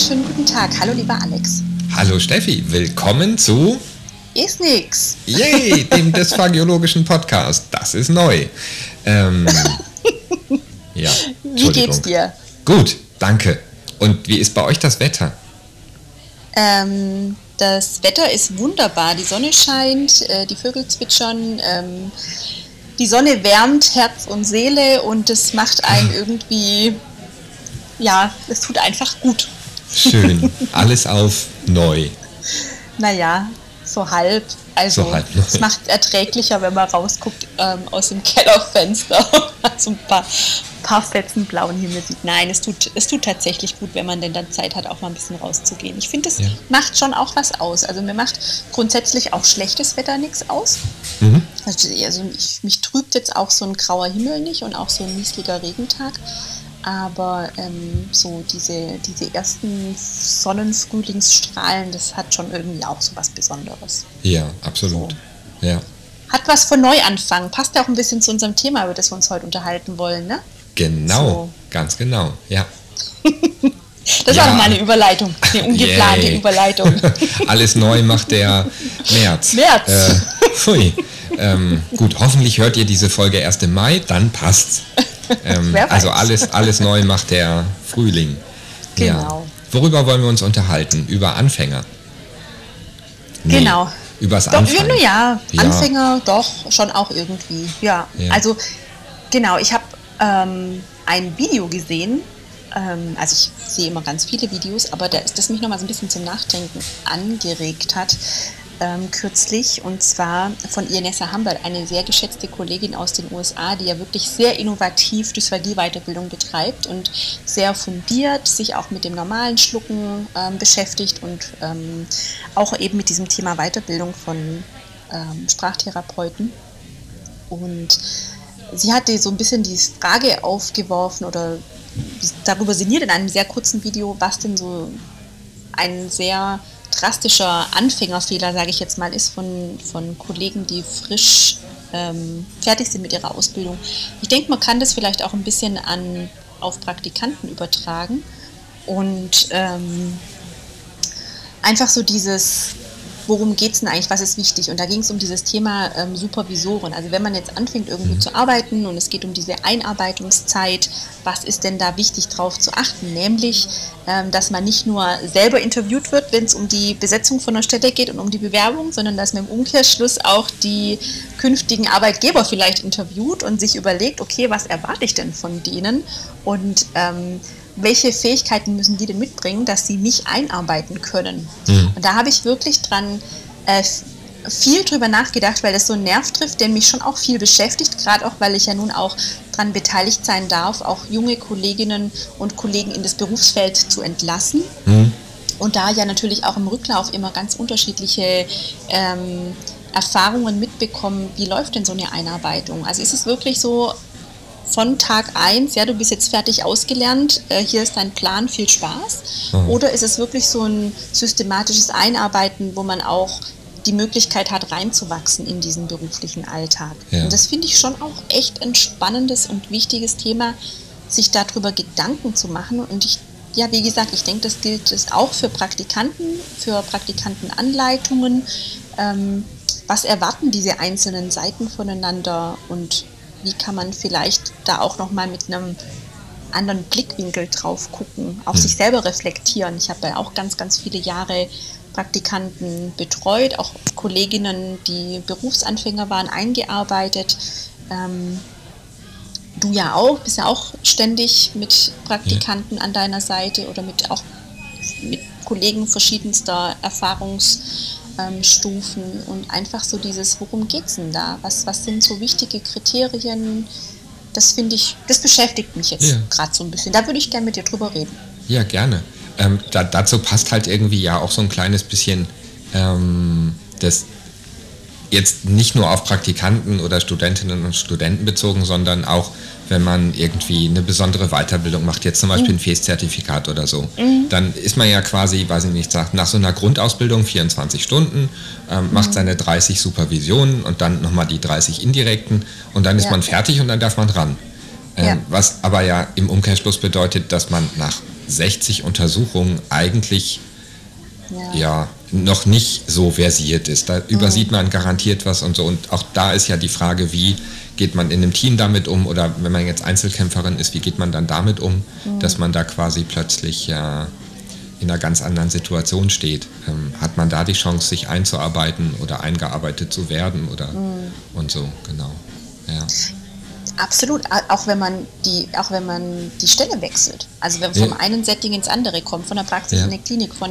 Wunderschönen guten Tag. Hallo, lieber Alex. Hallo Steffi, willkommen zu Ist nix. Yay, dem dysphagiologischen Podcast. Das ist neu. Ähm, ja, Wie geht's dir? Gut, danke. Und wie ist bei euch das Wetter? Ähm, das Wetter ist wunderbar. Die Sonne scheint, äh, die Vögel zwitschern, ähm, die Sonne wärmt Herz und Seele und es macht einen irgendwie, ja, es tut einfach gut. Schön, alles auf neu. Naja, so halb. Also So halb, es macht erträglicher, wenn man rausguckt ähm, aus dem Kellerfenster. so ein paar, paar Fetzen blauen Himmel sieht. Nein, es tut, es tut tatsächlich gut, wenn man denn dann Zeit hat, auch mal ein bisschen rauszugehen. Ich finde, es Ja. macht schon auch was aus. Also mir macht grundsätzlich auch schlechtes Wetter nichts aus. Mhm. Also, also ich, mich trübt jetzt auch so ein grauer Himmel nicht und auch so ein niesliger Regentag. Aber ähm, so diese, diese ersten Sonnenfrühlingsstrahlen, das hat schon irgendwie auch so was Besonderes. Ja, absolut. Ja, Hat was von Neuanfang. Passt ja auch ein bisschen zu unserem Thema, über das wir uns heute unterhalten wollen, ne? genau, So. ganz genau. Ja. Das Ja. war doch mal eine Überleitung, eine ungeplante Yay. Überleitung. Alles neu macht der März. März. Äh, pfui. Ähm, gut, hoffentlich hört ihr diese Folge erst im Mai, dann passt's. Ähm, also alles, alles neu macht der Frühling. Genau. Ja. Worüber wollen wir uns unterhalten? Über Anfänger? Nee, Genau. Übers Doch, Anfangen. ja, ja. Anfänger doch schon auch irgendwie. Ja, Ja. also genau, ich habe ähm, ein Video gesehen. Ähm, also ich sehe immer ganz viele Videos, aber das, das mich nochmal so ein bisschen zum Nachdenken angeregt hat ähm, kürzlich. Und zwar von Ianessa Humbert, eine sehr geschätzte Kollegin aus den USA, die ja wirklich sehr innovativ Dysphagie-Weiterbildung betreibt und sehr fundiert sich auch mit dem normalen Schlucken ähm, beschäftigt und ähm, auch eben mit diesem Thema Weiterbildung von ähm, Sprachtherapeuten. Und sie hatte so ein bisschen die Frage aufgeworfen oder darüber sinniert in einem sehr kurzen Video, was denn so ein sehr drastischer Anfängerfehler, sage ich jetzt mal, ist von, von Kollegen, die frisch ähm, fertig sind mit ihrer Ausbildung. Ich denke, man kann das vielleicht auch ein bisschen an, auf Praktikanten übertragen und ähm, einfach so dieses, worum geht es denn eigentlich, was ist wichtig? Und da ging es um dieses Thema ähm, Supervisoren. Also wenn man jetzt anfängt irgendwo zu arbeiten und es geht um diese Einarbeitungszeit, was ist denn da wichtig drauf zu achten? Nämlich, ähm, dass man nicht nur selber interviewt wird, wenn es um die Besetzung von einer Stelle geht und um die Bewerbung, sondern dass man im Umkehrschluss auch die künftigen Arbeitgeber vielleicht interviewt und sich überlegt, okay, was erwarte ich denn von denen? Und ähm, welche Fähigkeiten müssen die denn mitbringen, dass sie mich einarbeiten können? Mhm. Und da habe ich wirklich dran äh, viel drüber nachgedacht, weil das so einen Nerv trifft, der mich schon auch viel beschäftigt, gerade auch, weil ich ja nun auch daran beteiligt sein darf, auch junge Kolleginnen und Kollegen in das Berufsfeld zu entlassen. Hm? Und da ja natürlich auch im Rücklauf immer ganz unterschiedliche ähm, Erfahrungen mitbekommen, wie läuft denn so eine Einarbeitung? Also ist es wirklich so von Tag 1, ja, du bist jetzt fertig ausgelernt, äh, hier ist dein Plan, viel Spaß? Mhm. Oder ist es wirklich so ein systematisches Einarbeiten, wo man auch die Möglichkeit hat, reinzuwachsen in diesen beruflichen Alltag? Ja. Und das finde ich schon auch echt ein spannendes und wichtiges Thema, sich darüber Gedanken zu machen. Und ich, ja, wie gesagt, ich denke, das gilt es auch für Praktikanten, für Praktikantenanleitungen. Ähm, was erwarten diese einzelnen Seiten voneinander und wie kann man vielleicht da auch nochmal mit einem anderen Blickwinkel drauf gucken, auch sich selber reflektieren. Ich habe ja auch ganz, ganz viele Jahre Praktikanten betreut, auch Kolleginnen, die Berufsanfänger waren, eingearbeitet. Ähm, du ja auch, bist ja auch ständig mit Praktikanten an deiner Seite oder mit auch mit Kollegen verschiedenster Erfahrungsstufen und einfach so dieses, worum geht's denn da? Was, was sind so wichtige Kriterien? Das finde ich, das beschäftigt mich jetzt Ja. gerade so ein bisschen. Da würde ich gerne mit dir drüber reden. Ja, gerne. Ähm, da, dazu passt halt irgendwie ja auch so ein kleines bisschen ähm, das jetzt nicht nur auf Praktikanten oder Studentinnen und Studenten bezogen, sondern auch, wenn man irgendwie eine besondere Weiterbildung macht, jetzt zum Beispiel ein FES-Zertifikat oder so, dann ist man ja quasi, weiß ich nicht, sagt, nach so einer Grundausbildung 24 Stunden, ähm, macht seine 30 Supervisionen und dann nochmal die 30 indirekten und dann ist Ja. man fertig und dann darf man ran. Ähm, Ja. Was aber ja im Umkehrschluss bedeutet, dass man nach 60 Untersuchungen eigentlich ja. ja. noch nicht so versiert ist. Da übersieht man garantiert was und so. Und auch da ist ja die Frage, wie geht man in einem Team damit um oder wenn man jetzt Einzelkämpferin ist, wie geht man dann damit um, mhm. dass man da quasi plötzlich ja in einer ganz anderen Situation steht. Ähm, hat man da die Chance, sich einzuarbeiten oder eingearbeitet zu werden oder mhm. und so, genau. Ja. Absolut, auch wenn man die, auch wenn man die Stelle wechselt. Also wenn man vom einen Setting ins andere kommt, von der Praxis ja. in eine Klinik, von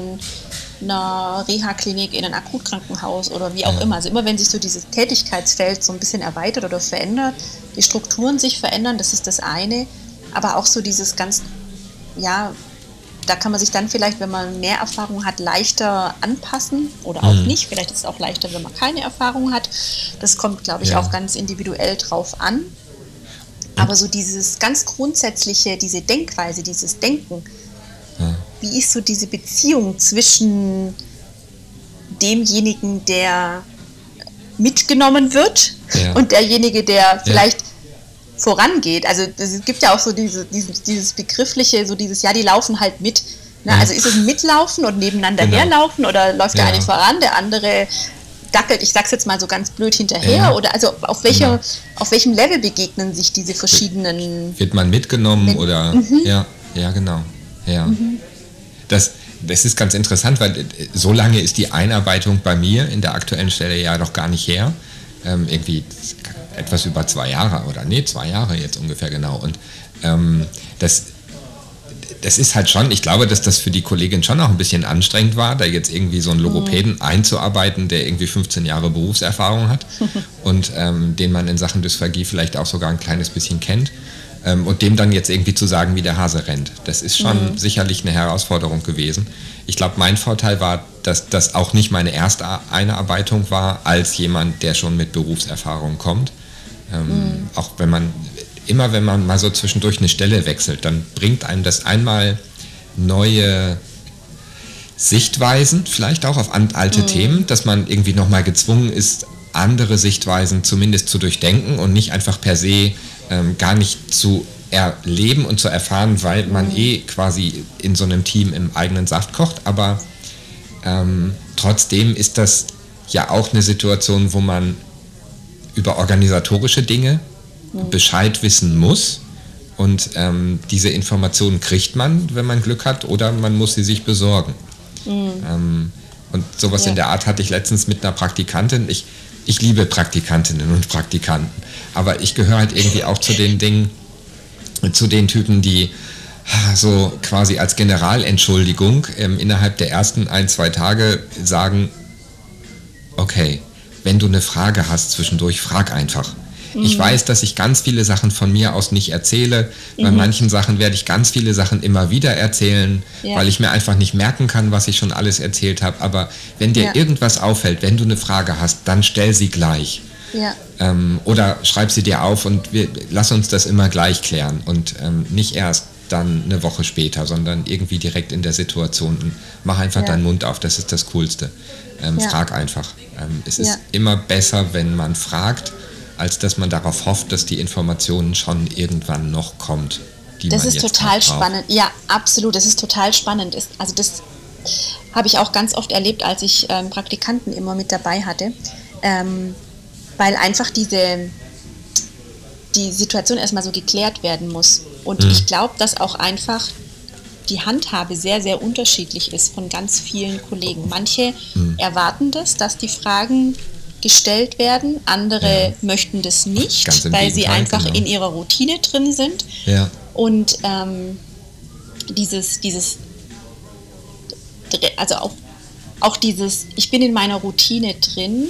einer Reha-Klinik in ein Akutkrankenhaus oder wie auch ja. immer. Also immer wenn sich so dieses Tätigkeitsfeld so ein bisschen erweitert oder verändert, die Strukturen sich verändern, das ist das eine. Aber auch so dieses ganz, ja, da kann man sich dann vielleicht, wenn man mehr Erfahrung hat, leichter anpassen oder auch mhm. nicht. Vielleicht ist es auch leichter, wenn man keine Erfahrung hat. Das kommt, glaube ich, ja. auch ganz individuell drauf an. Aber so dieses ganz grundsätzliche, diese Denkweise, dieses Denken. Wie ist so diese Beziehung zwischen demjenigen, der mitgenommen wird ja. und derjenige, der vielleicht vorangeht. Also es gibt ja auch so diese, dieses, dieses begriffliche, so dieses, ja, die laufen halt mit. Ne? Also ist es ein Mitlaufen und nebeneinander genau. herlaufen oder läuft der eine voran, der andere dackelt, ich sag's jetzt mal so ganz blöd hinterher? Ja. Oder also auf, welcher, genau. auf welchem Level begegnen sich diese verschiedenen. Wird man mitgenommen mit, oder mhm. ja, ja, genau. Ja. Mhm. Das, das ist ganz interessant, weil äh, so lange ist die Einarbeitung bei mir in der aktuellen Stelle ja noch gar nicht her. Ähm, irgendwie etwas über zwei Jahre oder nee, zwei Jahre jetzt ungefähr genau. Und ähm, das das ist halt schon, ich glaube, dass das für die Kollegin schon auch ein bisschen anstrengend war, da jetzt irgendwie so einen Logopäden mhm. einzuarbeiten, der irgendwie 15 Jahre Berufserfahrung hat und ähm, den man in Sachen Dysphagie vielleicht auch sogar ein kleines bisschen kennt. Ähm, und dem dann jetzt irgendwie zu sagen, wie der Hase rennt. Das ist schon mhm. sicherlich eine Herausforderung gewesen. Ich glaube, mein Vorteil war, dass das auch nicht meine erste Einarbeitung war, als jemand, der schon mit Berufserfahrung kommt. Ähm, mhm. Auch wenn man immer wenn man mal so zwischendurch eine Stelle wechselt, dann bringt einem das einmal neue Sichtweisen, vielleicht auch auf alte mhm. Themen, dass man irgendwie nochmal gezwungen ist, andere Sichtweisen zumindest zu durchdenken und nicht einfach per se ähm, gar nicht zu erleben und zu erfahren, weil man mhm. eh quasi in so einem Team im eigenen Saft kocht. Aber ähm, trotzdem ist das ja auch eine Situation, wo man über organisatorische Dinge Bescheid wissen muss. Und ähm, diese Informationen kriegt man, wenn man Glück hat, oder man muss sie sich besorgen. Mhm. Ähm, und sowas ja. in der Art hatte ich letztens mit einer Praktikantin. Ich, ich liebe Praktikantinnen und Praktikanten, aber ich gehöre halt irgendwie auch zu den Dingen, zu den Typen, die so quasi als Generalentschuldigung ähm, innerhalb der ersten ein, zwei Tage sagen, okay, wenn du eine Frage hast zwischendurch, frag einfach. Mhm. Ich weiß, dass ich ganz viele Sachen von mir aus nicht erzähle. Mhm. Bei manchen Sachen werde ich ganz viele Sachen immer wieder erzählen, ja. weil ich mir einfach nicht merken kann, was ich schon alles erzählt habe. Aber wenn dir ja. irgendwas auffällt, wenn du eine Frage hast, dann stell sie gleich. Ja. Ähm, oder schreib sie dir auf und wir, lass uns das immer gleich klären und ähm, nicht erst dann eine Woche später, sondern irgendwie direkt in der Situation. Mach einfach ja. deinen Mund auf, das ist das Coolste. Ähm, ja. Frag einfach. Ähm, es ist immer besser, wenn man fragt, als dass man darauf hofft, dass die Information schon irgendwann noch kommt. das ist total spannend. Ja, absolut. Das ist total spannend. Also das habe ich auch ganz oft erlebt, als ich ähm, Praktikanten immer mit dabei hatte, ähm, weil einfach diese die Situation erstmal so geklärt werden muss. Und mhm. ich glaube, dass auch einfach die Handhabe sehr, sehr unterschiedlich ist von ganz vielen Kollegen. Manche mhm. erwarten das, dass die Fragen gestellt werden. Andere ja. möchten das nicht, weil sie einfach genau. in ihrer Routine drin sind. Ja. Und ähm, dieses, dieses, also auch, auch dieses, ich bin in meiner Routine drin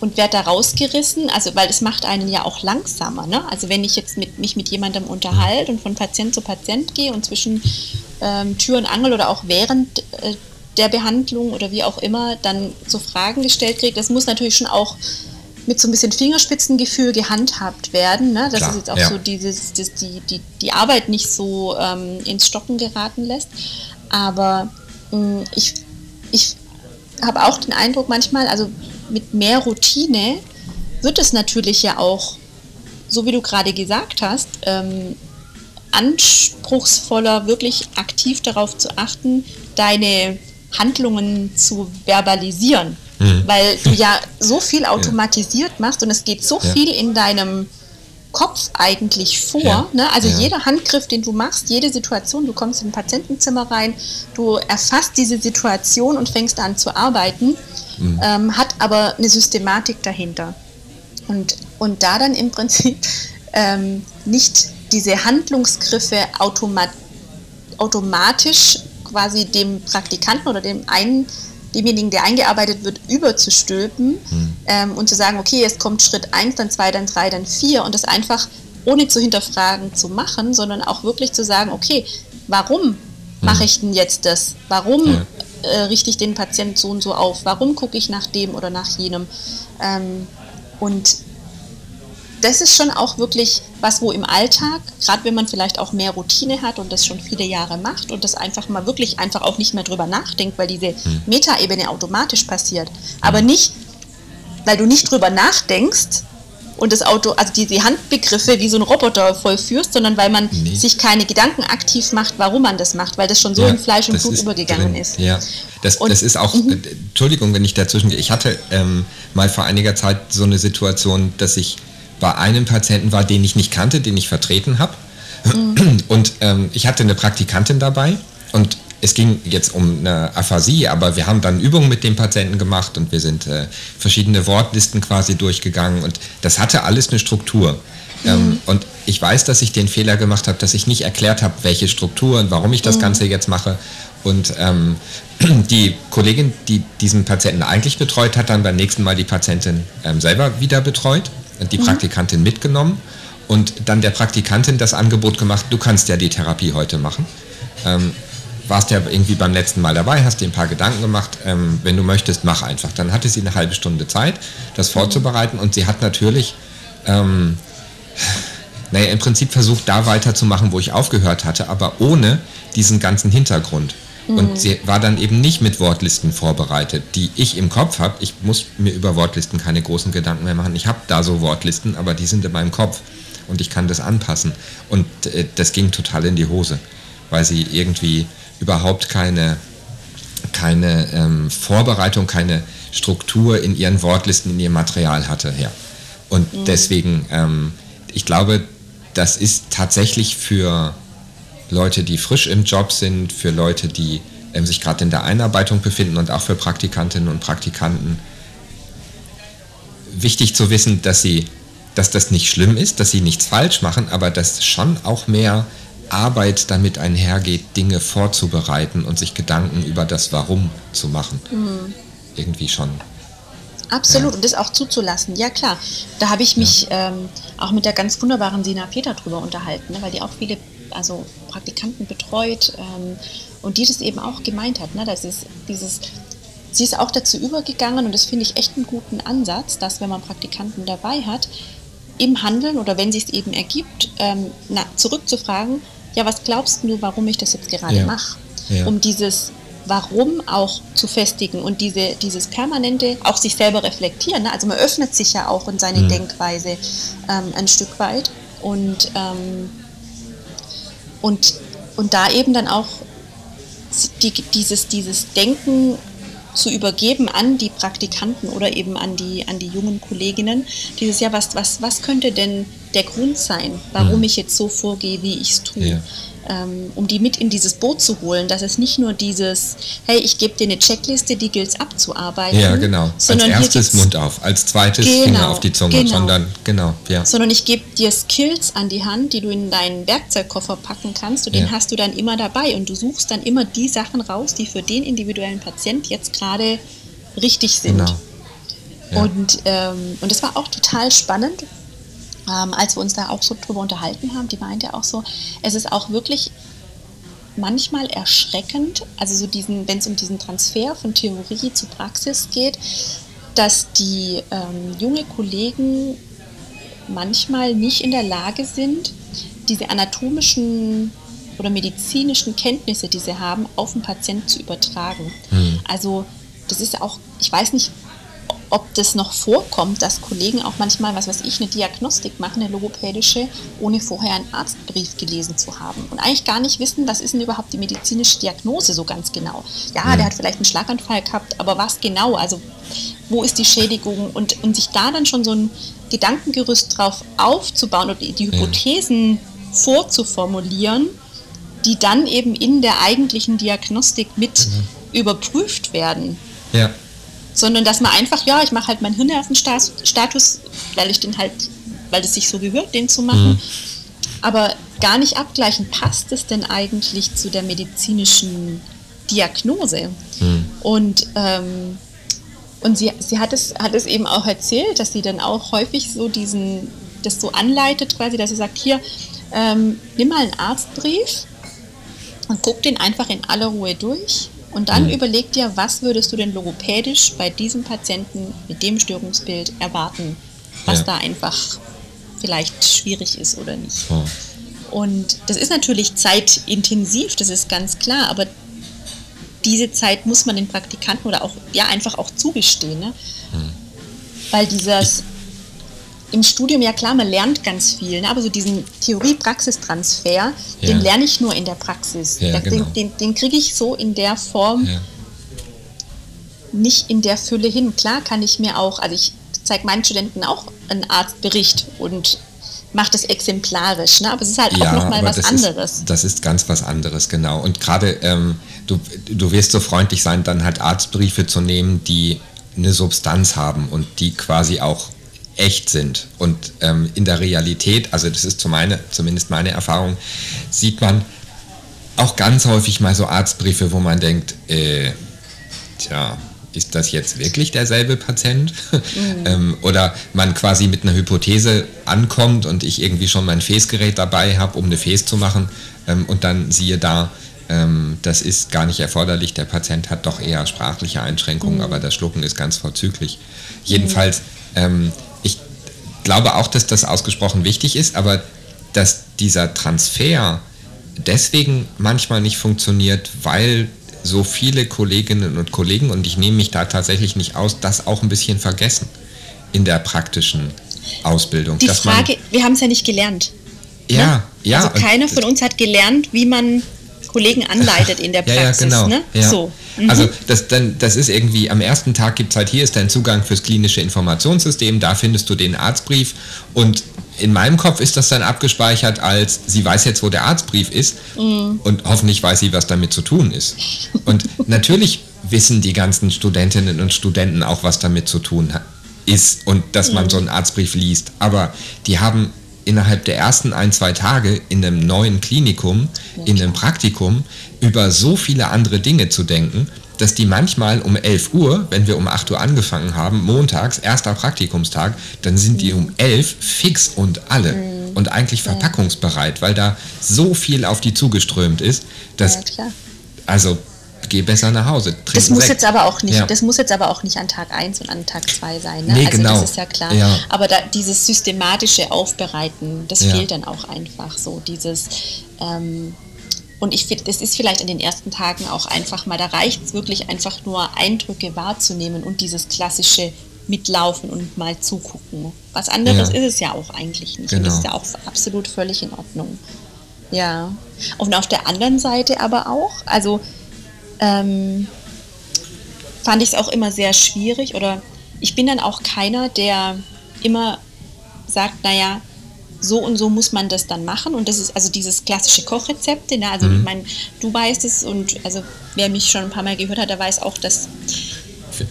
und werde da rausgerissen, also weil das macht einen ja auch langsamer. Ne? Also wenn ich jetzt mit, mich mit jemandem unterhalte und von Patient zu Patient gehe und zwischen ähm, Tür und Angel oder auch während äh, der Behandlung oder wie auch immer dann so Fragen gestellt kriegt. Das muss natürlich schon auch mit so ein bisschen Fingerspitzengefühl gehandhabt werden, ne? dass Klar, es jetzt auch ja. so dieses, das, die, die, die Arbeit nicht so ähm, ins Stocken geraten lässt. Aber mh, mm, ich, ich habe auch den Eindruck manchmal, also mit mehr Routine wird es natürlich ja auch, so wie du gerade gesagt hast, ähm, anspruchsvoller, wirklich aktiv darauf zu achten, deine Handlungen zu verbalisieren. Mhm. Weil du ja so viel automatisiert machst und es geht so viel in deinem Kopf eigentlich vor. Ja. Ne? Also ja. jeder Handgriff, den du machst, jede Situation, du kommst in ein Patientenzimmer rein, du erfasst diese Situation und fängst an zu arbeiten, mhm. ähm, hat aber eine Systematik dahinter. Und, und da dann im Prinzip ähm, nicht diese Handlungsgriffe automat automatisch quasi dem Praktikanten oder dem einen demjenigen, der eingearbeitet wird, überzustülpen mhm. ähm, und zu sagen, okay, jetzt kommt Schritt 1, dann 2, dann 3, dann 4 und das einfach ohne zu hinterfragen zu machen, sondern auch wirklich zu sagen, okay, warum mhm. mache ich denn jetzt das? Warum ja. äh, richte ich den Patienten so und so auf? Warum gucke ich nach dem oder nach jenem? Ähm, und das ist schon auch wirklich was, wo im Alltag, gerade wenn man vielleicht auch mehr Routine hat und das schon viele Jahre macht und das einfach mal wirklich einfach auch nicht mehr drüber nachdenkt, weil diese hm. Metaebene automatisch passiert. Aber hm. nicht, weil du nicht drüber nachdenkst und das Auto, also die, die Handbegriffe wie so ein Roboter vollführst, sondern weil man nee. sich keine Gedanken aktiv macht, warum man das macht, weil das schon so ja, in Fleisch und Blut übergegangen drin. ist. Ja, das, und, das ist auch. Äh, Entschuldigung, wenn ich dazwischen gehe, ich hatte ähm, mal vor einiger Zeit so eine Situation, dass ich bei einem Patienten war, den ich nicht kannte, den ich vertreten habe. Mhm. Und ähm, ich hatte eine Praktikantin dabei und es ging jetzt um eine Aphasie, aber wir haben dann Übungen mit dem Patienten gemacht und wir sind äh, verschiedene Wortlisten quasi durchgegangen und das hatte alles eine Struktur. Mhm. Ähm, und ich weiß, dass ich den Fehler gemacht habe, dass ich nicht erklärt habe, welche Struktur und warum ich das mhm. Ganze jetzt mache. Und ähm, die Kollegin, die diesen Patienten eigentlich betreut hat, dann beim nächsten Mal die Patientin ähm, selber wieder betreut die mhm. Praktikantin mitgenommen und dann der Praktikantin das Angebot gemacht, du kannst ja die Therapie heute machen. Ähm, warst ja irgendwie beim letzten Mal dabei, hast dir ein paar Gedanken gemacht, ähm, wenn du möchtest, mach einfach. Dann hatte sie eine halbe Stunde Zeit, das mhm. vorzubereiten und sie hat natürlich, ähm, naja, im Prinzip versucht, da weiterzumachen, wo ich aufgehört hatte, aber ohne diesen ganzen Hintergrund. Und mhm. sie war dann eben nicht mit Wortlisten vorbereitet, die ich im Kopf habe. Ich muss mir über Wortlisten keine großen Gedanken mehr machen. Ich habe da so Wortlisten, aber die sind in meinem Kopf und ich kann das anpassen. Und äh, das ging total in die Hose, weil sie irgendwie überhaupt keine, keine ähm, Vorbereitung, keine Struktur in ihren Wortlisten, in ihrem Material hatte. Ja. Und mhm. deswegen, ähm, ich glaube, das ist tatsächlich für Leute, die frisch im Job sind, für Leute, die ähm, sich gerade in der Einarbeitung befinden und auch für Praktikantinnen und Praktikanten. Wichtig zu wissen, dass sie, dass das nicht schlimm ist, dass sie nichts falsch machen, aber dass schon auch mehr Arbeit damit einhergeht, Dinge vorzubereiten und sich Gedanken über das Warum zu machen. Mhm. Irgendwie schon. Absolut, ja. und das auch zuzulassen. Ja klar, da habe ich mich ja. ähm, auch mit der ganz wunderbaren Sina Peter drüber unterhalten, ne, weil die auch viele also Praktikanten betreut ähm, und die das eben auch gemeint hat. Ne? Das ist dieses, sie ist auch dazu übergegangen und das finde ich echt einen guten Ansatz, dass wenn man Praktikanten dabei hat, im Handeln oder wenn sich es eben ergibt, ähm, na, zurückzufragen, ja, was glaubst du, warum ich das jetzt gerade ja. mache? Ja. Um dieses Warum auch zu festigen und diese, dieses permanente, auch sich selber reflektieren. Ne? Also man öffnet sich ja auch in seine mhm. Denkweise ähm, ein Stück weit und ähm, und, und da eben dann auch die, dieses, dieses Denken zu übergeben an die Praktikanten oder eben an die, an die jungen Kolleginnen. Dieses ja, was, was, was könnte denn der Grund sein, warum mhm. ich jetzt so vorgehe, wie ich es tue? Ja um die mit in dieses Boot zu holen, dass es nicht nur dieses, hey, ich gebe dir eine Checkliste, die gilt es abzuarbeiten. Ja, genau. Sondern als erstes Mund auf, als zweites genau, Finger auf die Zunge, genau. sondern genau, ja. Sondern ich gebe dir Skills an die Hand, die du in deinen Werkzeugkoffer packen kannst und ja. den hast du dann immer dabei und du suchst dann immer die Sachen raus, die für den individuellen Patient jetzt gerade richtig sind. Genau. Ja. Und, ähm, und das war auch total spannend, ähm, als wir uns da auch so drüber unterhalten haben, die meinte auch so, es ist auch wirklich manchmal erschreckend, also so diesen, wenn es um diesen Transfer von Theorie zu Praxis geht, dass die ähm, junge Kollegen manchmal nicht in der Lage sind, diese anatomischen oder medizinischen Kenntnisse, die sie haben, auf den Patienten zu übertragen. Mhm. Also das ist auch, ich weiß nicht, ob das noch vorkommt, dass Kollegen auch manchmal, was weiß ich, eine Diagnostik machen, eine logopädische, ohne vorher einen Arztbrief gelesen zu haben und eigentlich gar nicht wissen, was ist denn überhaupt die medizinische Diagnose so ganz genau. Ja, mhm. der hat vielleicht einen Schlaganfall gehabt, aber was genau? Also wo ist die Schädigung? Und, und sich da dann schon so ein Gedankengerüst drauf aufzubauen und die, Hypothesen ja. vorzuformulieren, die dann eben in der eigentlichen Diagnostik mit mhm. überprüft werden. Ja sondern dass man einfach, ja, ich mache halt meinen Hirnervenstatus, weil ich den halt, weil es sich so gehört, den zu machen, mhm. aber gar nicht abgleichen, passt es denn eigentlich zu der medizinischen Diagnose? Mhm. Und, ähm, und sie, sie hat, es, hat es eben auch erzählt, dass sie dann auch häufig so diesen, das so anleitet quasi, dass sie sagt, hier, ähm, nimm mal einen Arztbrief und guck den einfach in aller Ruhe durch und dann mhm. überleg dir, was würdest du denn logopädisch bei diesem Patienten mit dem Störungsbild erwarten, was ja. da einfach vielleicht schwierig ist oder nicht. Oh. Und das ist natürlich zeitintensiv, das ist ganz klar, aber diese Zeit muss man den Praktikanten oder auch ja einfach auch zugestehen, ne? Mhm. weil dieses im Studium, ja klar, man lernt ganz viel, ne? aber so diesen Theorie-Praxistransfer, ja. den lerne ich nur in der Praxis. Ja, genau. Den, den, den kriege ich so in der Form ja. nicht in der Fülle hin. Klar kann ich mir auch, also ich zeige meinen Studenten auch einen Arztbericht und mache das exemplarisch, ne? aber es ist halt auch nochmal was anderes. Ist, das ist ganz was anderes, genau. Und gerade ähm, du, du wirst so freundlich sein, dann halt Arztbriefe zu nehmen, die eine Substanz haben und die quasi auch echt sind. Und ähm, in der Realität, also das ist meine, zumindest meine Erfahrung, sieht man auch ganz häufig mal so Arztbriefe, wo man denkt, äh, tja, ist das jetzt wirklich derselbe Patient? Mhm. ähm, oder man quasi mit einer Hypothese ankommt und ich irgendwie schon mein Fäßgerät dabei habe, um eine Fäß zu machen ähm, und dann siehe da, ähm, das ist gar nicht erforderlich, der Patient hat doch eher sprachliche Einschränkungen, mhm. aber das Schlucken ist ganz vorzüglich. Jedenfalls ähm, glaube auch, dass das ausgesprochen wichtig ist, aber dass dieser Transfer deswegen manchmal nicht funktioniert, weil so viele Kolleginnen und Kollegen, und ich nehme mich da tatsächlich nicht aus, das auch ein bisschen vergessen in der praktischen Ausbildung. Die Frage, wir haben es ja nicht gelernt. Ja, ne? ja. Also keiner von uns hat gelernt, wie man Kollegen anleitet in der Praxis. ja, ja, genau. Ne? Ja. So. Mhm. Also das, dann, das ist irgendwie, am ersten Tag gibt es halt, hier ist dein Zugang fürs klinische Informationssystem, da findest du den Arztbrief und in meinem Kopf ist das dann abgespeichert als, sie weiß jetzt, wo der Arztbrief ist mhm. und hoffentlich weiß sie, was damit zu tun ist. Und natürlich wissen die ganzen Studentinnen und Studenten auch, was damit zu tun ist und dass man mhm. so einen Arztbrief liest. Aber die haben innerhalb der ersten ein, zwei Tage in einem neuen Klinikum, in einem Praktikum über so viele andere Dinge zu denken, dass die manchmal um 11 Uhr, wenn wir um 8 Uhr angefangen haben, montags, erster Praktikumstag, dann sind die um 11 fix und alle mhm. und eigentlich verpackungsbereit, weil da so viel auf die zugeströmt ist, dass, ja, also geh besser nach Hause. Das muss jetzt aber auch nicht, ja. das muss jetzt aber auch nicht an Tag 1 und an Tag 2 sein. Ne? Nee, also genau. das ist ja klar. Ja. Aber da, dieses systematische Aufbereiten, das ja. fehlt dann auch einfach so. Dieses ähm, und ich finde, das ist vielleicht in den ersten Tagen auch einfach mal, da reicht es wirklich einfach nur Eindrücke wahrzunehmen und dieses klassische mitlaufen und mal zugucken. Was anderes ist es ja auch eigentlich nicht. Genau. Und das ist ja auch absolut völlig in Ordnung. Ja. Und auf der anderen Seite aber auch, also ähm, fand ich es auch immer sehr schwierig oder ich bin dann auch keiner, der immer sagt, naja, so und so muss man das dann machen und das ist also dieses klassische Kochrezepte, ne? also mhm. ich meine, du weißt es und also wer mich schon ein paar Mal gehört hat, der weiß auch, dass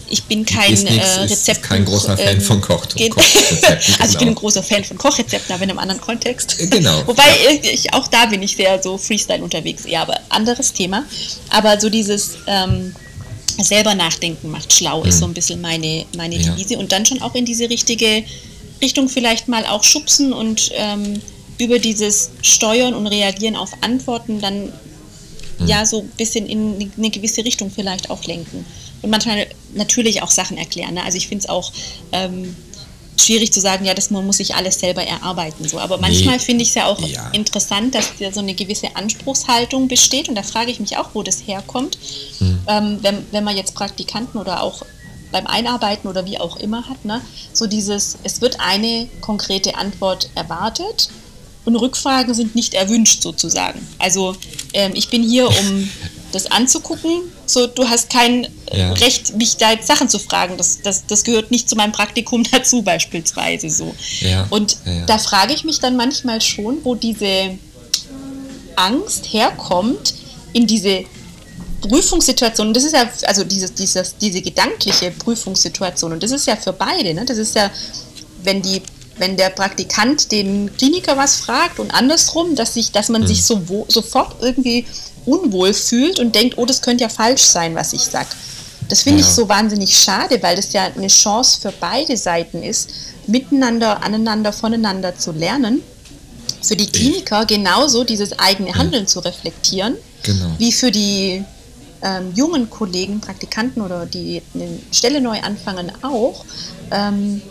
ich bin kein nix, äh, Rezept. kein großer Fan ähm, von Koch Kochrezepten. also ich bin ein großer Fan von Kochrezepten, aber in einem anderen Kontext. Äh, genau. Wobei ich, auch da bin ich sehr so Freestyle unterwegs, ja, aber anderes Thema. Aber so dieses ähm, selber nachdenken macht schlau, mhm. ist so ein bisschen meine, meine ja. Devise. Und dann schon auch in diese richtige Richtung vielleicht mal auch schubsen und ähm, über dieses Steuern und Reagieren auf Antworten dann mhm. ja so ein bisschen in eine gewisse Richtung vielleicht auch lenken und manchmal natürlich auch Sachen erklären. Ne? Also ich finde es auch ähm, schwierig zu sagen, ja, das man muss sich alles selber erarbeiten. So. Aber manchmal nee. finde ich es ja auch ja. interessant, dass da so eine gewisse Anspruchshaltung besteht. Und da frage ich mich auch, wo das herkommt. Hm. Ähm, wenn, wenn man jetzt Praktikanten oder auch beim Einarbeiten oder wie auch immer hat. Ne? So dieses, es wird eine konkrete Antwort erwartet und Rückfragen sind nicht erwünscht sozusagen. Also ähm, ich bin hier, um das anzugucken. So, du hast kein ja. Recht, mich da jetzt Sachen zu fragen. Das, das, das gehört nicht zu meinem Praktikum dazu, beispielsweise so. Ja. Und ja, da frage ich mich dann manchmal schon, wo diese Angst herkommt, in diese Prüfungssituation, das ist ja, also dieses, dieses, diese gedankliche Prüfungssituation, und das ist ja für beide, ne? das ist ja, wenn die wenn der Praktikant den Kliniker was fragt und andersrum, dass, sich, dass man mhm. sich so wo, sofort irgendwie unwohl fühlt und denkt, oh, das könnte ja falsch sein, was ich sage. Das finde ja. ich so wahnsinnig schade, weil das ja eine Chance für beide Seiten ist, miteinander, aneinander, voneinander zu lernen. Für die Kliniker genauso dieses eigene Handeln ja. zu reflektieren, genau. wie für die ähm, jungen Kollegen, Praktikanten oder die eine Stelle neu anfangen auch, ähm,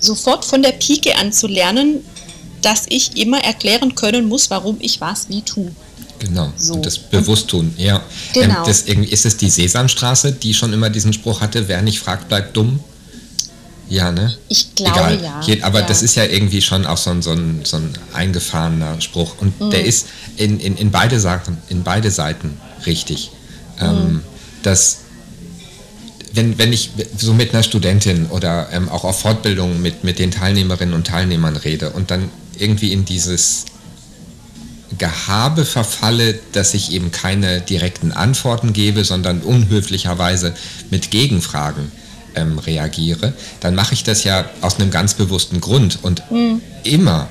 sofort von der Pike an zu lernen, dass ich immer erklären können muss, warum ich was wie tue. Genau, so. und das bewusst tun, ja. Genau. Ähm, das, ist es die Sesamstraße, die schon immer diesen Spruch hatte, wer nicht fragt, bleibt dumm? Ja, ne? Ich glaube Egal. ja. Aber ja. das ist ja irgendwie schon auch so ein, so ein, so ein eingefahrener Spruch. Und mhm. der ist in, in, in, beide Sachen, in beide Seiten richtig. Ähm, mhm. Ähm, dass wenn, wenn ich so mit einer Studentin oder ähm, auch auf Fortbildungen mit, mit den Teilnehmerinnen und Teilnehmern rede und dann irgendwie in dieses Gehabe verfalle, dass ich eben keine direkten Antworten gebe, sondern unhöflicherweise mit Gegenfragen ähm, reagiere, dann mache ich das ja aus einem ganz bewussten Grund. Und mhm. immer,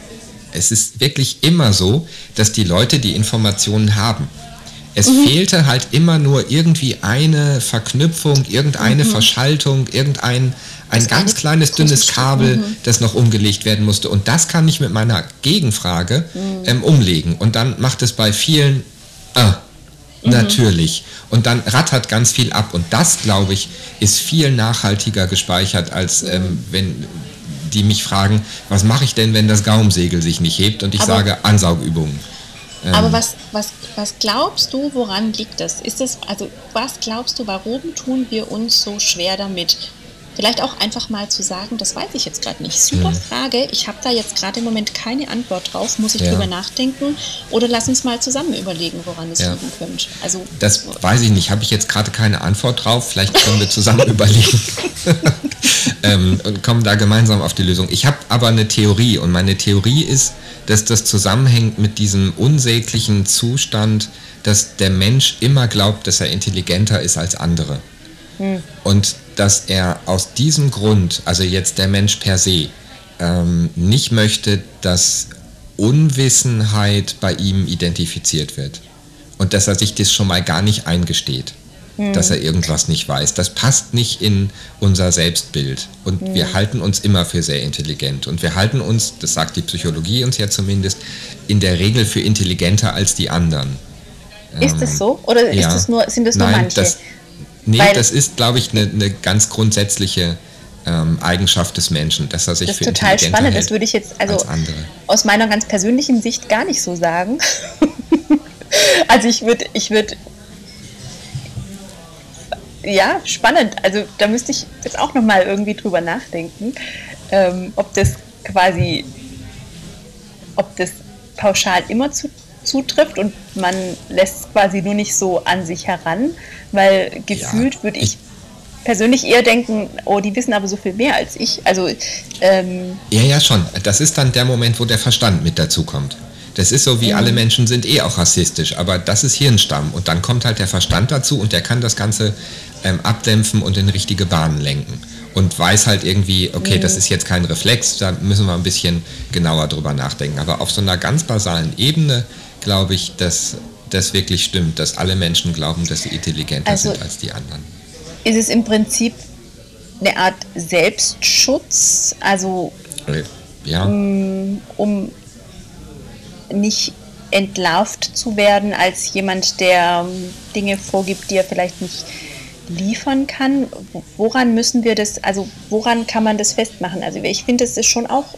es ist wirklich immer so, dass die Leute die Informationen haben. Es mhm. fehlte halt immer nur irgendwie eine Verknüpfung, irgendeine mhm. Verschaltung, irgendein ein ganz kleines dünnes Kabel, mhm. das noch umgelegt werden musste. Und das kann ich mit meiner Gegenfrage mhm. ähm, umlegen. Und dann macht es bei vielen, ah, mhm. natürlich. Und dann rattert ganz viel ab. Und das, glaube ich, ist viel nachhaltiger gespeichert, als mhm. ähm, wenn die mich fragen, was mache ich denn, wenn das Gaumsegel sich nicht hebt? Und ich Aber sage Ansaugübungen. Ähm, Aber was, was, was glaubst du, woran liegt das? Ist es, also was glaubst du, warum tun wir uns so schwer damit? Vielleicht auch einfach mal zu sagen, das weiß ich jetzt gerade nicht. Super mhm. Frage. Ich habe da jetzt gerade im Moment keine Antwort drauf. Muss ich ja. drüber nachdenken? Oder lass uns mal zusammen überlegen, woran es ja. liegen könnte. Also, das weiß ich nicht. Habe ich jetzt gerade keine Antwort drauf. Vielleicht können wir zusammen überlegen ähm, und kommen da gemeinsam auf die Lösung. Ich habe aber eine Theorie und meine Theorie ist, dass das zusammenhängt mit diesem unsäglichen Zustand, dass der Mensch immer glaubt, dass er intelligenter ist als andere. Hm. Und dass er aus diesem Grund, also jetzt der Mensch per se, ähm, nicht möchte, dass Unwissenheit bei ihm identifiziert wird. Und dass er sich das schon mal gar nicht eingesteht hm. dass er irgendwas nicht weiß. Das passt nicht in unser Selbstbild. Und hm. wir halten uns immer für sehr intelligent. Und wir halten uns, das sagt die Psychologie uns ja zumindest, in der Regel für intelligenter als die anderen. Ist das so? Oder ja. das nur, sind das nur Nein, manche? Das, nee, Weil das ist, glaube ich, eine, eine ganz grundsätzliche ähm, Eigenschaft des Menschen, dass er sich das für ist total spannend. Das würde ich jetzt also aus meiner ganz persönlichen Sicht gar nicht so sagen. also ich würde ich würde ja, spannend. Also da müsste ich jetzt auch nochmal irgendwie drüber nachdenken, ähm, ob das quasi, ob das pauschal immer zu, zutrifft und man lässt es quasi nur nicht so an sich heran, weil gefühlt ja, würde ich persönlich eher denken, oh, die wissen aber so viel mehr als ich. Also ähm, ja, ja, schon. Das ist dann der Moment, wo der Verstand mit dazu kommt. Das ist so, wie mhm. alle Menschen sind eh auch rassistisch, aber das ist Hirnstamm. Und dann kommt halt der Verstand dazu und der kann das Ganze ähm, abdämpfen und in richtige Bahnen lenken. Und weiß halt irgendwie, okay, mhm. das ist jetzt kein Reflex, da müssen wir ein bisschen genauer drüber nachdenken. Aber auf so einer ganz basalen Ebene glaube ich, dass das wirklich stimmt, dass alle Menschen glauben, dass sie intelligenter also sind als die anderen. Ist es im Prinzip eine Art Selbstschutz, also äh, ja. um, um nicht entlarvt zu werden als jemand, der Dinge vorgibt, die er vielleicht nicht liefern kann. Woran müssen wir das, also woran kann man das festmachen? Also ich finde, es ist schon auch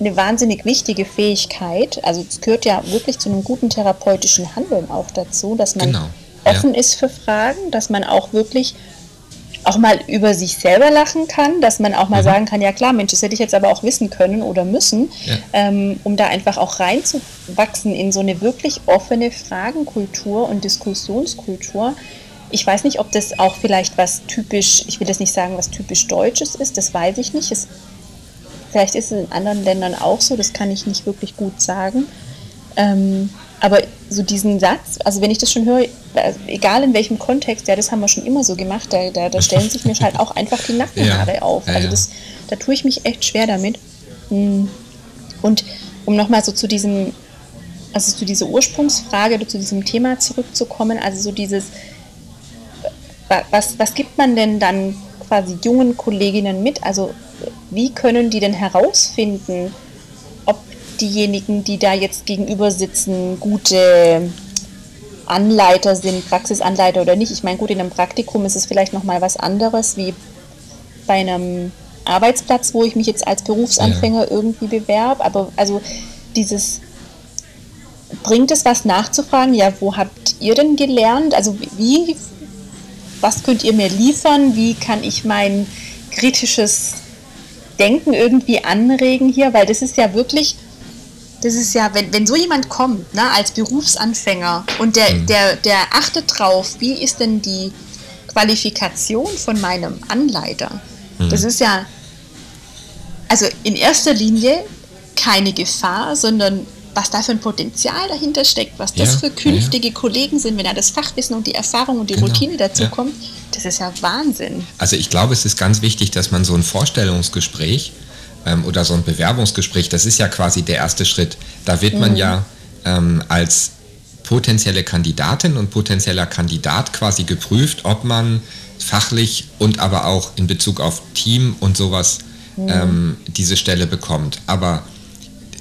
eine wahnsinnig wichtige Fähigkeit. Also es gehört ja wirklich zu einem guten therapeutischen Handeln auch dazu, dass man genau. offen ja. ist für Fragen, dass man auch wirklich auch mal über sich selber lachen kann, dass man auch mal mhm. sagen kann, ja klar, Mensch, das hätte ich jetzt aber auch wissen können oder müssen, ja. ähm, um da einfach auch reinzuwachsen in so eine wirklich offene Fragenkultur und Diskussionskultur. Ich weiß nicht, ob das auch vielleicht was typisch, ich will jetzt nicht sagen, was typisch Deutsches ist, das weiß ich nicht. Es, vielleicht ist es in anderen Ländern auch so, das kann ich nicht wirklich gut sagen. Ähm, aber so diesen Satz, also wenn ich das schon höre, egal in welchem Kontext, ja, das haben wir schon immer so gemacht, da, da, da stellen sich mir halt auch einfach die Nackenhaare ja, auf. Also das, da tue ich mich echt schwer damit. Hm. Und um nochmal so zu diesem, also zu dieser Ursprungsfrage oder zu diesem Thema zurückzukommen, also so dieses, was, was gibt man denn dann quasi jungen Kolleginnen mit? Also wie können die denn herausfinden, diejenigen, die da jetzt gegenüber sitzen, gute Anleiter sind, Praxisanleiter oder nicht. Ich meine, gut, in einem Praktikum ist es vielleicht nochmal was anderes wie bei einem Arbeitsplatz, wo ich mich jetzt als Berufsanfänger ja. irgendwie bewerbe. Aber also dieses bringt es was nachzufragen, ja, wo habt ihr denn gelernt? Also wie, was könnt ihr mir liefern? Wie kann ich mein kritisches Denken irgendwie anregen hier? Weil das ist ja wirklich das ist ja, wenn, wenn so jemand kommt, ne, als Berufsanfänger und der, mhm. der, der achtet drauf, wie ist denn die Qualifikation von meinem Anleiter? Mhm. Das ist ja, also in erster Linie keine Gefahr, sondern was da für ein Potenzial dahinter steckt, was das ja, für künftige ja, ja. Kollegen sind, wenn da das Fachwissen und die Erfahrung und die genau, Routine dazu kommt, das ist ja Wahnsinn. Also ich glaube, es ist ganz wichtig, dass man so ein Vorstellungsgespräch ähm, oder so ein Bewerbungsgespräch, das ist ja quasi der erste Schritt. Da wird man mhm. ja ähm, als potenzielle Kandidatin und potenzieller Kandidat quasi geprüft, ob man fachlich und aber auch in Bezug auf Team und sowas mhm. ähm, diese Stelle bekommt. Aber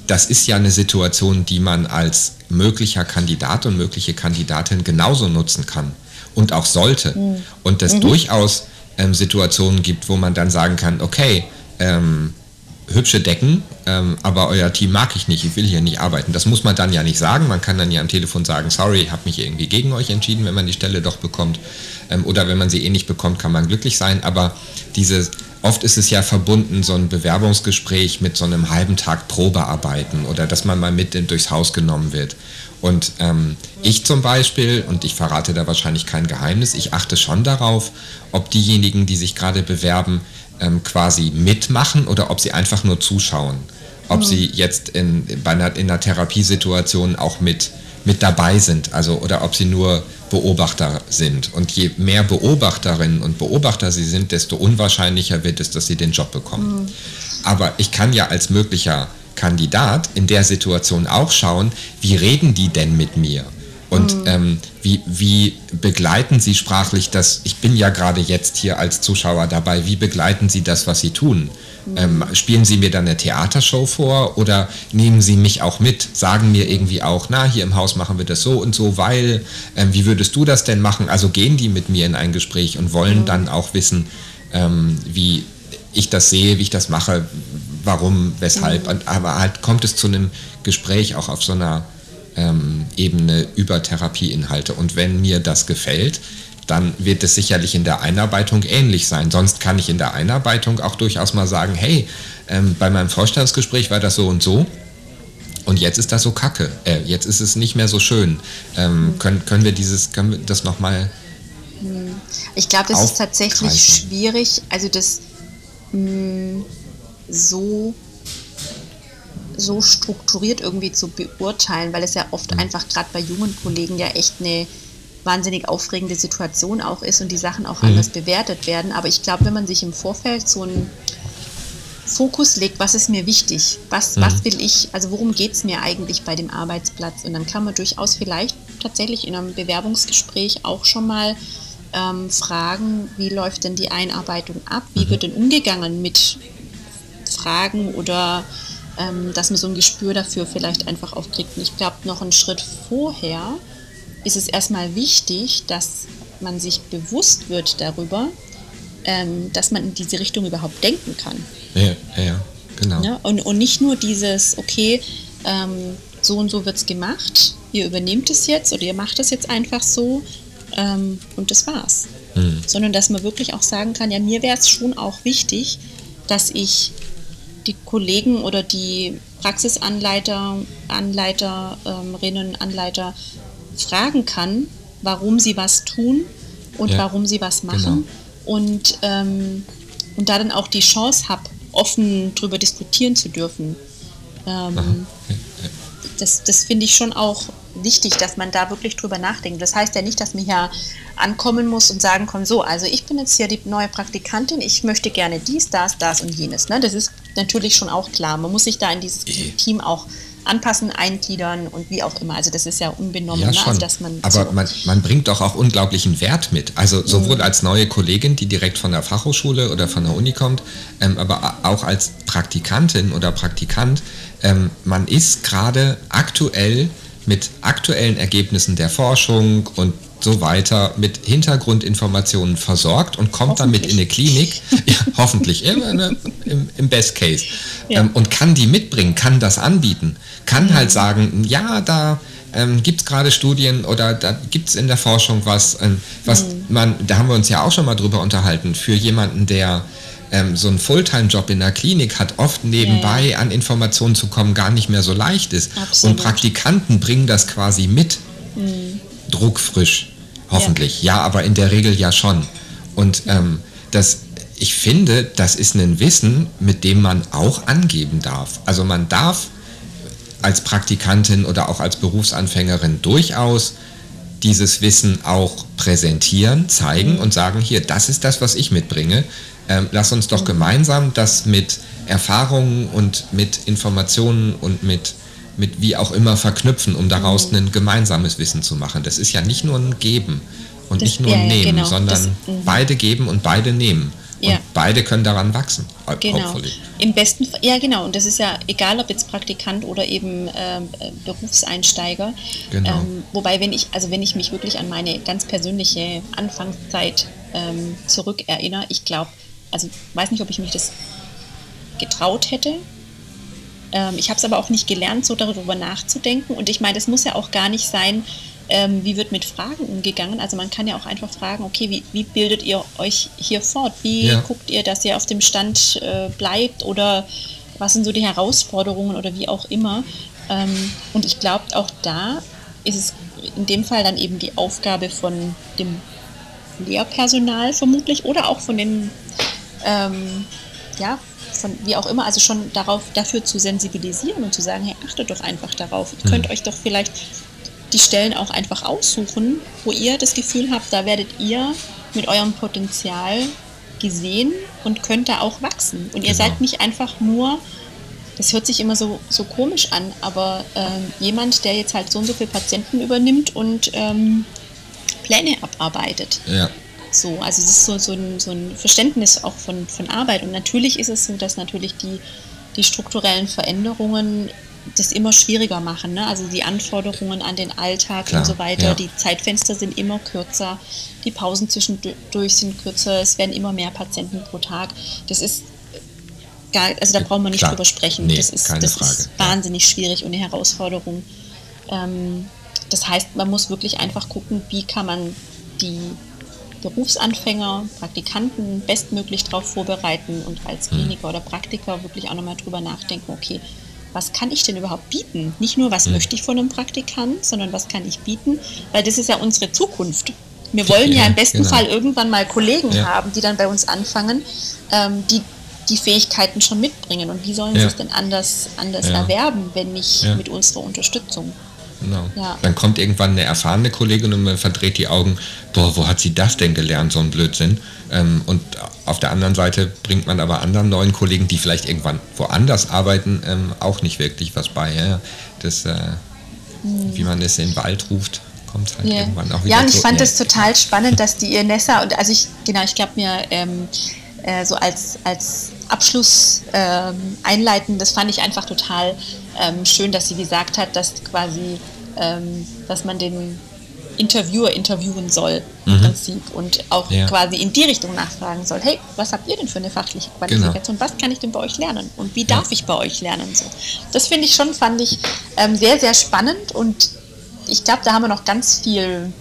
das ist ja eine Situation, die man als möglicher Kandidat und mögliche Kandidatin genauso nutzen kann und auch sollte. Mhm. Und es mhm. durchaus ähm, Situationen gibt, wo man dann sagen kann, okay, ähm, hübsche Decken, ähm, aber euer Team mag ich nicht, ich will hier nicht arbeiten. Das muss man dann ja nicht sagen. Man kann dann ja am Telefon sagen, sorry, ich habe mich irgendwie gegen euch entschieden, wenn man die Stelle doch bekommt. Ähm, oder wenn man sie eh nicht bekommt, kann man glücklich sein. Aber diese, oft ist es ja verbunden, so ein Bewerbungsgespräch mit so einem halben Tag Probearbeiten oder dass man mal mit durchs Haus genommen wird. Und ähm, ich zum Beispiel, und ich verrate da wahrscheinlich kein Geheimnis, ich achte schon darauf, ob diejenigen, die sich gerade bewerben, ähm, quasi mitmachen oder ob sie einfach nur zuschauen. Ob mhm. sie jetzt in, bei einer, in einer Therapiesituation auch mit, mit dabei sind, also oder ob sie nur Beobachter sind. Und je mehr Beobachterinnen und Beobachter sie sind, desto unwahrscheinlicher wird es, dass sie den Job bekommen. Mhm. Aber ich kann ja als möglicher Kandidat in der Situation auch schauen, wie reden die denn mit mir? Und mhm. ähm, wie, wie begleiten Sie sprachlich das? Ich bin ja gerade jetzt hier als Zuschauer dabei. Wie begleiten Sie das, was Sie tun? Mhm. Ähm, spielen Sie mir dann eine Theatershow vor oder nehmen Sie mich auch mit? Sagen mir irgendwie auch, na, hier im Haus machen wir das so und so, weil, ähm, wie würdest du das denn machen? Also gehen die mit mir in ein Gespräch und wollen mhm. dann auch wissen, ähm, wie ich das sehe, wie ich das mache, warum, weshalb. Mhm. Aber halt kommt es zu einem Gespräch auch auf so einer ähm, Ebene über Therapieinhalte. Und wenn mir das gefällt, dann wird es sicherlich in der Einarbeitung ähnlich sein. Sonst kann ich in der Einarbeitung auch durchaus mal sagen, hey, ähm, bei meinem Vorstandsgespräch war das so und so. Und jetzt ist das so kacke. Äh, jetzt ist es nicht mehr so schön. Ähm, können, können wir dieses, können wir das nochmal. Hm. Ich glaube, das ist tatsächlich schwierig, also das mh, hm, so so strukturiert irgendwie zu beurteilen, weil es ja oft mhm. einfach gerade bei jungen Kollegen ja echt eine wahnsinnig aufregende Situation auch ist und die Sachen auch mhm. anders bewertet werden. Aber ich glaube, wenn man sich im Vorfeld so einen Fokus legt, was ist mir wichtig, was, mhm. was will ich, also worum geht es mir eigentlich bei dem Arbeitsplatz? Und dann kann man durchaus vielleicht tatsächlich in einem Bewerbungsgespräch auch schon mal ähm, fragen, wie läuft denn die Einarbeitung ab? Wie mhm. wird denn umgegangen mit Fragen oder ähm, dass man so ein Gespür dafür vielleicht einfach auch kriegt. Und ich glaube, noch einen Schritt vorher ist es erstmal wichtig, dass man sich bewusst wird darüber, ähm, dass man in diese Richtung überhaupt denken kann. Ja, ja, genau. Ja, und, und nicht nur dieses, okay, ähm, so und so wird es gemacht, ihr übernehmt es jetzt oder ihr macht es jetzt einfach so ähm, und das war's. mhm. sondern dass man wirklich auch sagen kann, ja, mir wäre es schon auch wichtig, dass ich die Kollegen oder die Praxisanleiter, Anleiterinnen, Anleiter fragen kann, warum sie was tun und ja, warum sie was machen. Genau. Und, ähm, und da dann auch die Chance habe, offen darüber diskutieren zu dürfen. Ähm, das das finde ich schon auch wichtig, dass man da wirklich drüber nachdenkt. Das heißt ja nicht, dass man hier ankommen muss und sagen kann, so, also ich bin jetzt hier die neue Praktikantin, ich möchte gerne dies, das, das und jenes. Ne? Das ist natürlich schon auch klar. Man muss sich da in dieses e Team auch anpassen, eingliedern und wie auch immer. Also das ist ja unbenommen, ja, ne? also, dass man. Aber so man, man bringt doch auch unglaublichen Wert mit. Also sowohl mhm. als neue Kollegin, die direkt von der Fachhochschule oder von der Uni kommt, ähm, aber auch als Praktikantin oder Praktikant. Ähm, man ist gerade aktuell mit aktuellen Ergebnissen der Forschung und so weiter mit Hintergrundinformationen versorgt und kommt damit in eine Klinik, ja, hoffentlich, im, im, Best Case, ja. ähm, und kann die mitbringen, kann das anbieten, kann mhm. halt sagen, ja, da ähm, gibt es gerade Studien oder da gibt es in der Forschung was, ähm, was mhm. man, da haben wir uns ja auch schon mal drüber unterhalten, für jemanden, der ähm, so einen Fulltime-Job in der Klinik hat, oft nebenbei ja. an Informationen zu kommen, gar nicht mehr so leicht ist. Absolut. Und Praktikanten bringen das quasi mit. Mhm. Druckfrisch, hoffentlich. Ja. ja. aber in der Regel ja schon. Und ähm, das, ich finde, das ist ein Wissen, mit dem man auch angeben darf. Also man darf als Praktikantin oder auch als Berufsanfängerin durchaus dieses Wissen auch präsentieren, zeigen mhm. und sagen, hier, das ist das, was ich mitbringe. Ähm, lass uns doch mhm. gemeinsam das mit Erfahrungen und mit Informationen und mit, mit wie auch immer verknüpfen, um daraus ein gemeinsames Wissen zu machen. Das ist ja nicht nur ein Geben und das, nicht nur ein ja, Nehmen, genau. sondern das, mhm. beide geben und beide nehmen. Und ja. beide können daran wachsen. Genau. Im besten Fall, ja genau. Und das ist ja egal, ob jetzt Praktikant oder eben ähm, äh, Berufseinsteiger. Genau. Ähm, wobei, wenn ich, also wenn ich mich wirklich an meine ganz persönliche Anfangszeit ähm, zurückerinnere, ich glaube, also weiß nicht, ob ich mich das getraut hätte. Ähm, ich habe es aber auch nicht gelernt, so darüber nachzudenken. Und ich meine, das muss ja auch gar nicht sein, ähm, wie wird mit Fragen umgegangen. Also man kann ja auch einfach fragen, okay, wie, wie bildet ihr euch hier fort? Wie ja. guckt ihr, dass ihr auf dem Stand äh, bleibt oder was sind so die Herausforderungen oder wie auch immer. Ähm, und ich glaube, auch da ist es in dem Fall dann eben die Aufgabe von dem Lehrpersonal vermutlich oder auch von den ähm, ja, von wie auch immer, also schon darauf, dafür zu sensibilisieren und zu sagen, hey, achtet doch einfach darauf. Ihr könnt mhm. euch doch vielleicht die Stellen auch einfach aussuchen, wo ihr das Gefühl habt, da werdet ihr mit eurem Potenzial gesehen und könnt da auch wachsen. Und ihr genau. seid nicht einfach nur, das hört sich immer so, so komisch an, aber ähm, jemand, der jetzt halt so und so viele Patienten übernimmt und ähm, Pläne abarbeitet. Ja. So, also es ist so, so, ein, so ein Verständnis auch von, von Arbeit. Und natürlich ist es so, dass natürlich die, die strukturellen Veränderungen das immer schwieriger machen. Ne? Also die Anforderungen an den Alltag Klar, und so weiter. Ja. Die Zeitfenster sind immer kürzer, die Pausen zwischendurch sind kürzer, es werden immer mehr Patienten pro Tag. Das ist gar, also da brauchen wir nicht Klar. drüber sprechen. Nee, das ist, das ist wahnsinnig schwierig und eine Herausforderung. Ähm, das heißt, man muss wirklich einfach gucken, wie kann man die Berufsanfänger, Praktikanten bestmöglich darauf vorbereiten und als hm. Kliniker oder Praktiker wirklich auch nochmal drüber nachdenken, okay, was kann ich denn überhaupt bieten? Nicht nur, was mhm. möchte ich von einem Praktikant, sondern was kann ich bieten? Weil das ist ja unsere Zukunft. Wir wollen ja, ja im besten genau. Fall irgendwann mal Kollegen ja. haben, die dann bei uns anfangen, ähm, die die Fähigkeiten schon mitbringen. Und wie sollen ja. sie es denn anders, anders erwerben, wenn nicht mit unserer Unterstützung? Genau. Ja. Dann kommt irgendwann eine erfahrene Kollegin und man verdreht die Augen, boah, wo hat sie das denn gelernt, so ein Blödsinn? Ähm, und auf der anderen Seite bringt man aber anderen neuen Kollegen, die vielleicht irgendwann woanders arbeiten, ähm, auch nicht wirklich was bei. Ja? Das, äh, hm. wie man es in den Wald ruft, kommt halt yeah. irgendwann auch wieder. Ja, und ich so, fand es total spannend, dass die Nessa und also ich, genau, ich glaube mir, ähm, äh, so als, als Abschluss ähm, einleiten, das fand ich einfach total ähm, schön, dass sie gesagt hat, dass quasi, ähm, dass man den Interviewer interviewen soll mhm. im Prinzip und auch ja. quasi in die Richtung nachfragen soll, hey, was habt ihr denn für eine fachliche Qualifikation? Genau. Was kann ich denn bei euch lernen? Und wie darf ja. ich bei euch lernen? So. Das finde ich schon, fand ich ähm, sehr, sehr spannend und ich glaube, da haben wir noch ganz viel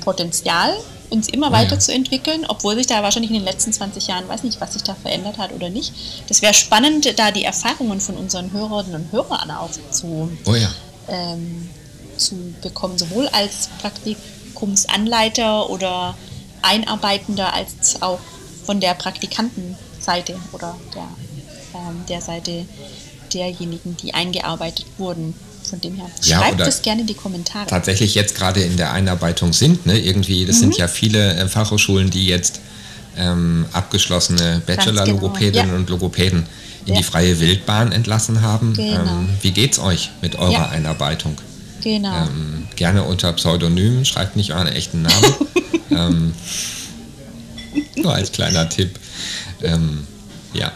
Potenzial uns immer weiterzuentwickeln, obwohl sich da wahrscheinlich in den letzten 20 Jahren, weiß nicht, was sich da verändert hat oder nicht. Das wäre spannend, da die Erfahrungen von unseren Hörerinnen und Hörern auch zu, Oh ja. ähm, zu bekommen, sowohl als Praktikumsanleiter oder Einarbeitender als auch von der Praktikantenseite oder der, ähm, der Seite derjenigen, die eingearbeitet wurden. Von dem her, Ja, schreibt es gerne in die Kommentare. tatsächlich jetzt gerade in der Einarbeitung sind. Ne? Irgendwie, das Mhm. sind ja viele äh, Fachhochschulen, die jetzt ähm, abgeschlossene Bachelor-Logopädinnen genau, und Logopäden in Ja. die freie Wildbahn entlassen haben. Genau. Ähm, wie geht's euch mit eurer Ja. Einarbeitung? Genau. Ähm, gerne unter Pseudonym, schreibt nicht euren echten Namen. ähm, nur als kleiner Tipp. Ähm, ja.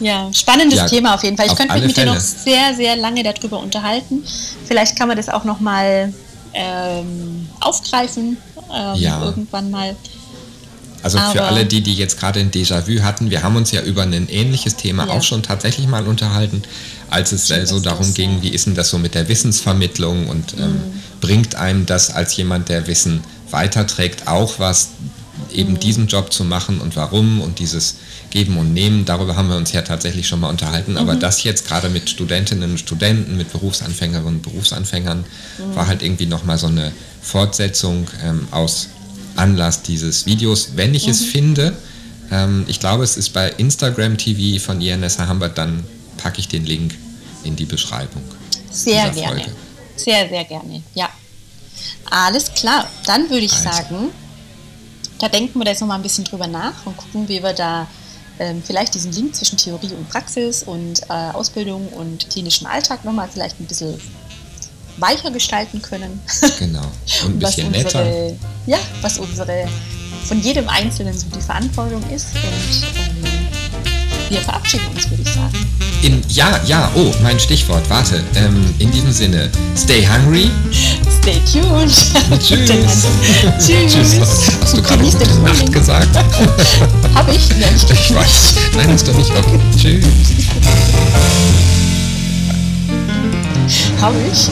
Ja, spannendes Ja, Thema auf jeden Fall. Ich könnte mich mit dir noch Fälle. sehr, sehr lange darüber unterhalten. Vielleicht kann man das auch nochmal ähm, aufgreifen, ähm, Ja. irgendwann mal. Also für Aber- alle die, die jetzt gerade ein Déjà-vu hatten, wir haben uns ja über ein ähnliches Thema Ja. auch schon tatsächlich mal unterhalten, als es äh, so darum ging. Mhm. wie ist denn das so mit der Wissensvermittlung und ähm, bringt einem das als jemand, der Wissen weiterträgt, auch was, eben diesen Job zu machen und warum und dieses Geben und Nehmen, darüber haben wir uns ja tatsächlich schon mal unterhalten, aber Mhm. das jetzt gerade mit Studentinnen und Studenten, mit Berufsanfängerinnen und Berufsanfängern, Mhm. war halt irgendwie nochmal so eine Fortsetzung ähm, aus Anlass dieses Videos. Wenn ich Mhm. es finde, ähm, ich glaube, es ist bei Instagram TV von INSH Hambert, dann packe ich den Link in die Beschreibung. Sehr gerne. Folge. Sehr, sehr gerne. Ja. Alles klar. Dann würde ich Also. sagen, da denken wir jetzt nochmal ein bisschen drüber nach und gucken, wie wir da ähm, vielleicht diesen Link zwischen Theorie und Praxis und äh, Ausbildung und klinischem Alltag nochmal vielleicht ein bisschen weicher gestalten können. Genau. Und ein was bisschen netter. unsere, ja, was unsere von jedem Einzelnen so die Verantwortung ist. Und ähm, wir verabschieden uns, würde ich sagen. In, ja, ja, oh, mein Stichwort, warte. Ähm, in diesem Sinne, stay hungry. Stay tuned. Tschüss. Tschüss. Tschüss. Hast du gerade gute Nacht gesagt? Hab ich? Ja, ich Ich weiß. Nein, hast du nicht. Okay. Tschüss. Hab ich?